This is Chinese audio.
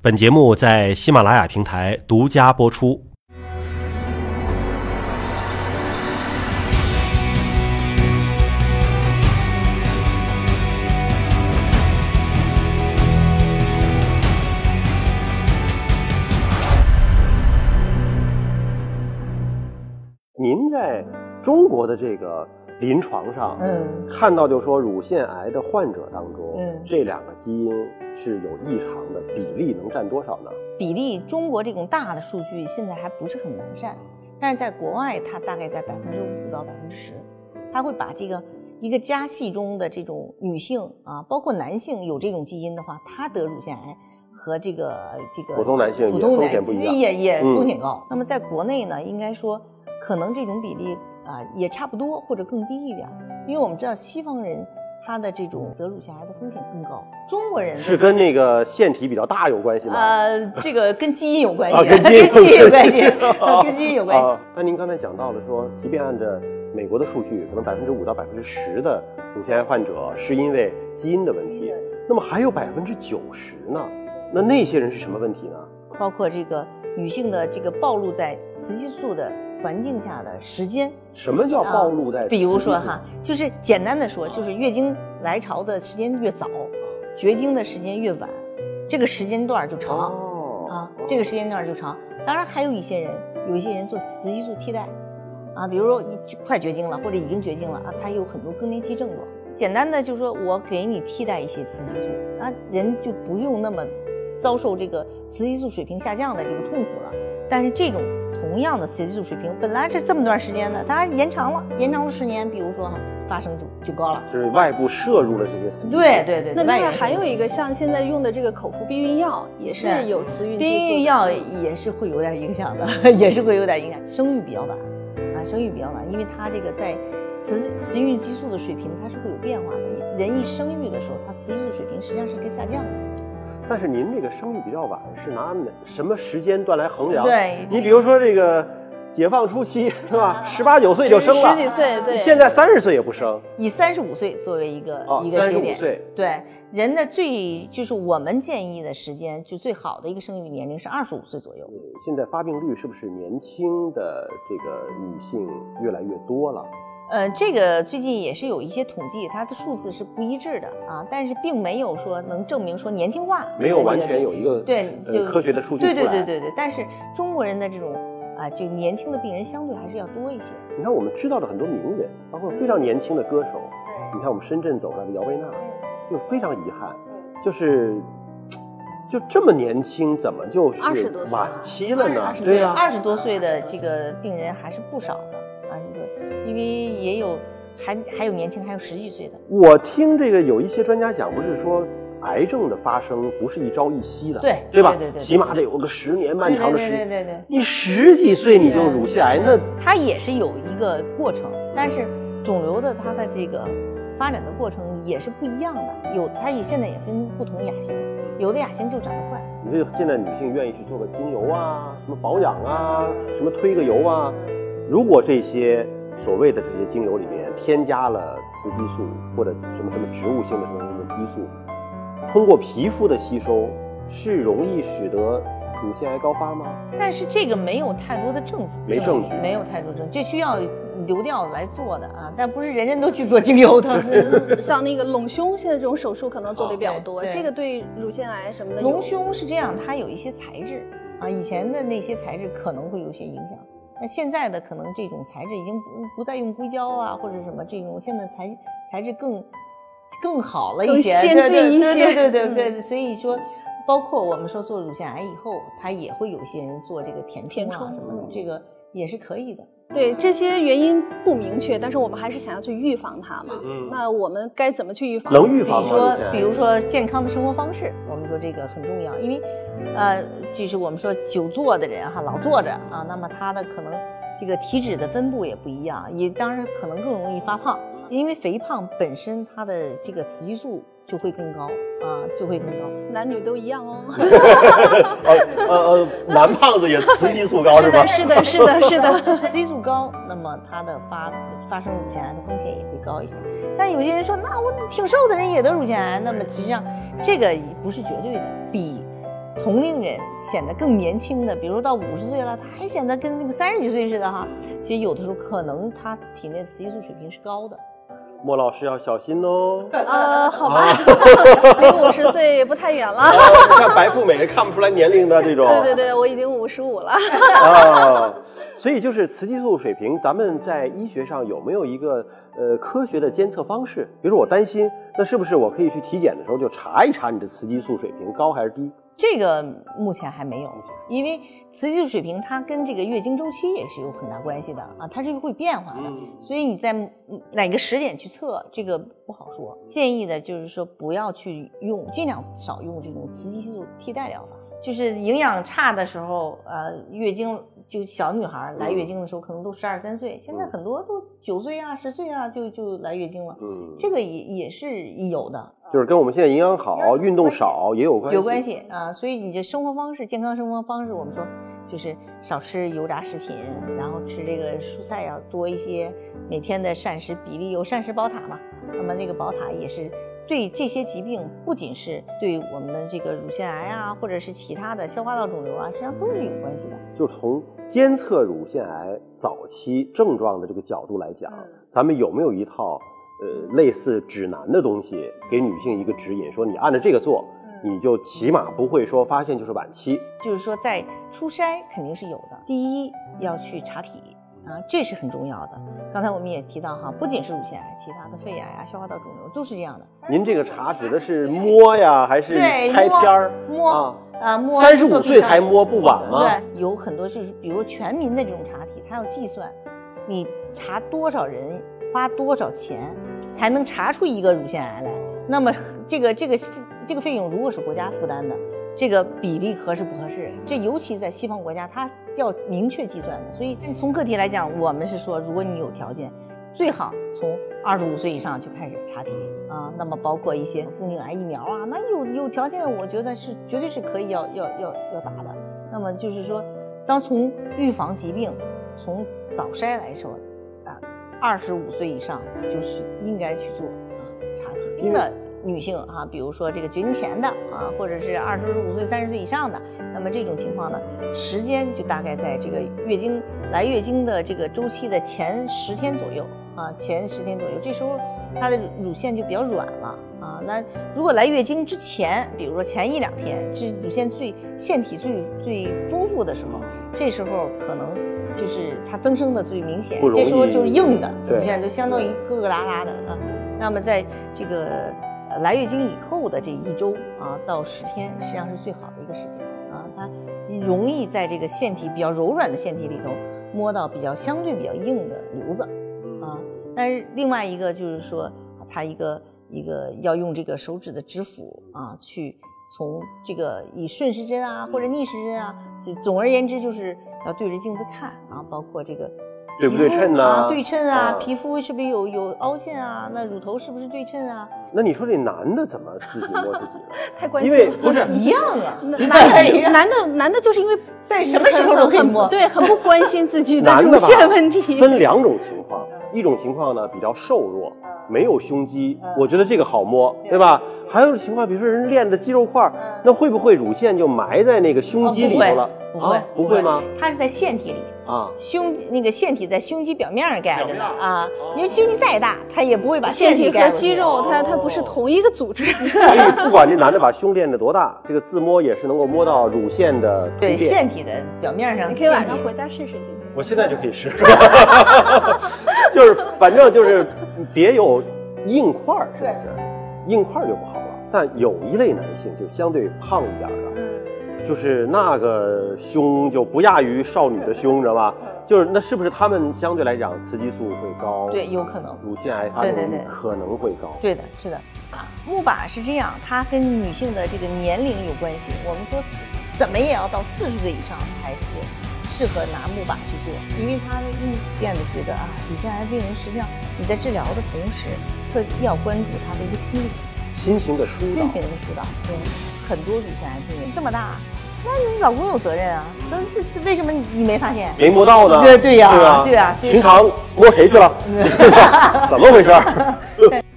本节目在喜马拉雅平台独家播出。您在中国的这个临床上，嗯看到就说乳腺癌的患者当中，嗯这两个基因是有异常的，比例能占多少呢？比例，中国这种大的数据现在还不是很完善，但是在国外它大概在百分之五到百分之十，它会把这个一个家系中的这种女性啊，包括男性有这种基因的话，他得乳腺癌和这个这个普通男性也普通男风险不一样也也嗯风险高。那么在国内呢，应该说可能这种比例啊也差不多或者更低一点儿，因为我们知道西方人他的这种得乳腺癌的风险更高，中国人的是跟那个腺体比较大有关系吗？呃，这个跟基因有关系，啊跟基因有关系，啊跟基因有 关系。啊但您刚才讲到了说，即便按照美国的数据，可能百分之五到百分之十的乳腺癌患者是因为基因的问题，那么还有百分之九十呢？那那些人是什么问题呢？包括这个女性的这个暴露在雌激素的环境下的时间，什么叫暴露在、啊比如说哈，，就是简单的说，就是月经来潮的时间越早，绝经的时间越晚，这个时间段就长、哦啊，这个时间段就长。当然还有一些人，有一些人做雌激素替代，啊，比如说你快绝经了或者已经绝经了啊，他有很多更年期症状。简单的就是说我给你替代一些雌激素，啊，人就不用那么遭受这个雌激素水平下降的这个痛苦了。但是这种同样的雌激素水平本来是这么段时间的，它延长了，延长了十年，比如说哈，发生就就高了。就是外部摄入了这些雌激素。对对对，那另外还有一个像现在用的这个口服避孕药，也是是有雌孕激素。避孕药也是会有点影响的，也是会有点影响。生育比较晚啊，生育比较晚，因为它这个在雌雌孕激素的水平它是会有变化的。人一生育的时候，它雌激素水平实际上是一个下降的。但是您这个生育比较晚，是拿哪什么时间段来衡量？对你比如说这个解放初期是吧？十八九岁就生了，十几岁对现在三十岁也不生，以三十五岁作为一个、哦一个节点，岁对人的最就是我们建议的时间，就最好的一个生育年龄是二十五岁左右。现在发病率是不是年轻的这个女性越来越多了？呃，这个最近也是有一些统计，它的数字是不一致的啊，但是并没有说能证明说年轻化没有完全有一个对就呃科学的数据对。对对对对，但是中国人的这种啊，就年轻的病人相对还是要多一些。你看我们知道的很多名人，包括非常年轻的歌手，你看我们深圳走出来的姚贝娜，就非常遗憾，就是就这么年轻，怎么就是20多岁晚期了呢？对对呀、二十多岁的这个病人还是不少的，二十多，因为也有还还有年轻，还有十几岁的。我听这个有一些专家讲，不是说癌症的发生不是一朝一夕的，对对吧？对对起码得有个十年漫长的时间。对对对对对。你十几岁你就乳腺癌，那它也是有一个过程，但是肿瘤的它的这个发展的过程也是不一样的。有它也现在也分不同亚型，有的亚型就长得快，你这现在女性愿意去做个精油啊，什么保养啊，什么推个油啊，如果这些所谓的这些精油里面添加了雌激素或者什么什么植物性的什么什么激素，通过皮肤的吸收，是容易使得乳腺癌高发吗？但是这个没有太多的证据，没证据没有太多证据，这需要流调来做的啊，但不是人人都去做精油的。嗯像那个隆胸，现在这种手术可能做的比较多，这个对乳腺癌什么的隆胸是这样，它有一些材质啊，以前的那些材质可能会有些影响，那现在的可能这种材质已经不不再用硅胶啊或者什么这种，现在材材质更更好了一些，对对进一些对对对嗯对对，所以说。包括我们说做乳腺癌以后，它也会有些人做这个填充啊什么的，这个也是可以的。对这些原因不明确，但是我们还是想要去预防它嘛。嗯那我们该怎么去预防？能预比如说比如说健康的生活方式，我们说这个很重要，因为，呃，就是我们说久坐的人哈，老坐着啊，那么他的可能这个体脂的分布也不一样，也当然可能更容易发胖，因为肥胖本身它的这个雌激素就会更高啊，就会更高。男女都一样哦。呃呃呃，男胖子也雌激素高是吧的，？是的，是的，是的。雌激素高，那么它的发发生乳腺癌的风险也会高一些。但有些人说，那我挺瘦的人也得乳腺癌，那么实际上这个不是绝对的，比同龄人显得更年轻的，比如到五十岁了，他还显得跟那个三十几岁似的哈。其实有的时候可能他体内雌激素水平是高的。莫老师要小心哦。呃，好吧，离五十岁不太远了。你看白富美看不出来年龄的这种。对对对，我已经五十五了。啊，所以就是雌激素水平，咱们在医学上有没有一个呃科学的监测方式？比如说我担心，那是不是我可以去体检的时候就查一查你的雌激素水平高还是低？这个目前还没有，因为雌激素水平它跟这个月经周期也是有很大关系的啊，它是会变化的，所以你在哪个时点去测这个不好说。建议的就是说不要去用，尽量少用这种雌激素替代疗法。就是营养差的时候，呃，月经就小女孩来月经的时候可能都十二三岁，现在很多都九岁啊、十岁啊就就来月经了，嗯，这个也也是有的。就是跟我们现在营养好、运动少也有关系，有关系啊。所以你这生活方式、健康生活方式，我们说就是少吃油炸食品，然后吃这个蔬菜要多一些，每天的膳食比例有膳食宝塔嘛。那么那个宝塔也是对这些疾病，不仅是对我们的这个乳腺癌啊，或者是其他的消化道肿瘤啊，实际上都是有关系的。就从监测乳腺癌早期症状的这个角度来讲，咱们有没有一套？呃，类似指南的东西，给女性一个指引，说你按照这个做，你就起码不会说发现就是晚期。就是说，在初筛肯定是有的。第一要去查体啊，这是很重要的。刚才我们也提到哈，不仅是乳腺癌，其他的肺癌啊、消化道肿瘤都是这样的。您这个查指的是摸呀，还是拍片儿？摸啊啊摸。三十五岁才摸不晚吗？对，有很多就是，比如全民的这种查体，它要计算，你查多少人。花多少钱才能查出一个乳腺癌来？那么这个这个这个费用如果是国家负担的，这个比例合适不合适？这尤其在西方国家，它要明确计算的。所以从个体来讲，我们是说，如果你有条件，最好从二十五岁以上就开始查体啊。那么包括一些宫颈癌疫苗啊，那有有条件，我觉得是绝对是可以要要要要打的。那么就是说，当从预防疾病，从早筛来说。啊二十五岁以上就是应该去做啊查体的女性哈，比如说这个绝经前的啊，或者是二十五岁三十岁以上的，那么这种情况呢，时间就大概在这个月经来月经的这个周期的前十天左右啊，前十天左右，这时候她的乳腺就比较软了啊。那如果来月经之前，比如说前一两天是乳腺最腺体最最丰富的时候，这时候可能。就是它增生的最明显，这时候就是硬的，乳腺就相当于疙疙瘩瘩的啊。那么在这个来月经以后的这一周啊到十天，实际上是最好的一个时间啊。它容易在这个腺体比较柔软的腺体里头摸到比较相对比较硬的瘤子啊。但是另外一个就是说，它一个一个要用这个手指的指腹啊去从这个以顺时针啊或者逆时针啊，就总而言之就是。要对着镜子看啊，包括这个对不对称呢？对称啊，皮肤是不是有有凹陷啊？那乳头是不是对称啊？那你说这男的怎么自己摸自己呢？太关心，因为不是一样啊。男的男的男的就是因为在什么时候都可以摸，对，很不关心自己的乳腺问题。分两种情况，一种情况呢比较瘦弱，没有胸肌，我觉得这个好摸，对吧？还有一种情况，比如说人练的肌肉块，那会不会乳腺就埋在那个胸肌里头了？不会，不会吗？它是在腺体里啊，胸那个腺体在胸肌表面上盖着呢啊。因为胸肌再大，它也不会把 腺体和肌肉，它它不是同一个组织。所以不管这男的把胸练得多大，这个自摸也是能够摸到乳腺的对腺体的表面上。你可以晚上回家试试。我现在就可以试。就是反正就是别有硬块儿，是不是？硬块就不好了。但有一类男性就相对胖一点的。就是那个胸就不亚于少女的胸，知道吧？就是那是不是他们相对来讲雌激素会高？对，有可能。乳腺癌发生率可能会高。对的，是的。啊，木靶是这样，它跟女性的这个年龄有关系。我们说四，怎么也要到四十岁以上才是适合拿木靶去做，因为他一变得觉得啊，乳腺癌病人实际上你在治疗的同时，会要关注他的一个心理、心情的疏导、心情的疏导。对。很多乳腺癌病人这么大，那你老公有责任啊？那这这为什么你没发现？没摸到呢？对对呀，对对呀。平常摸谁去了？怎么回事？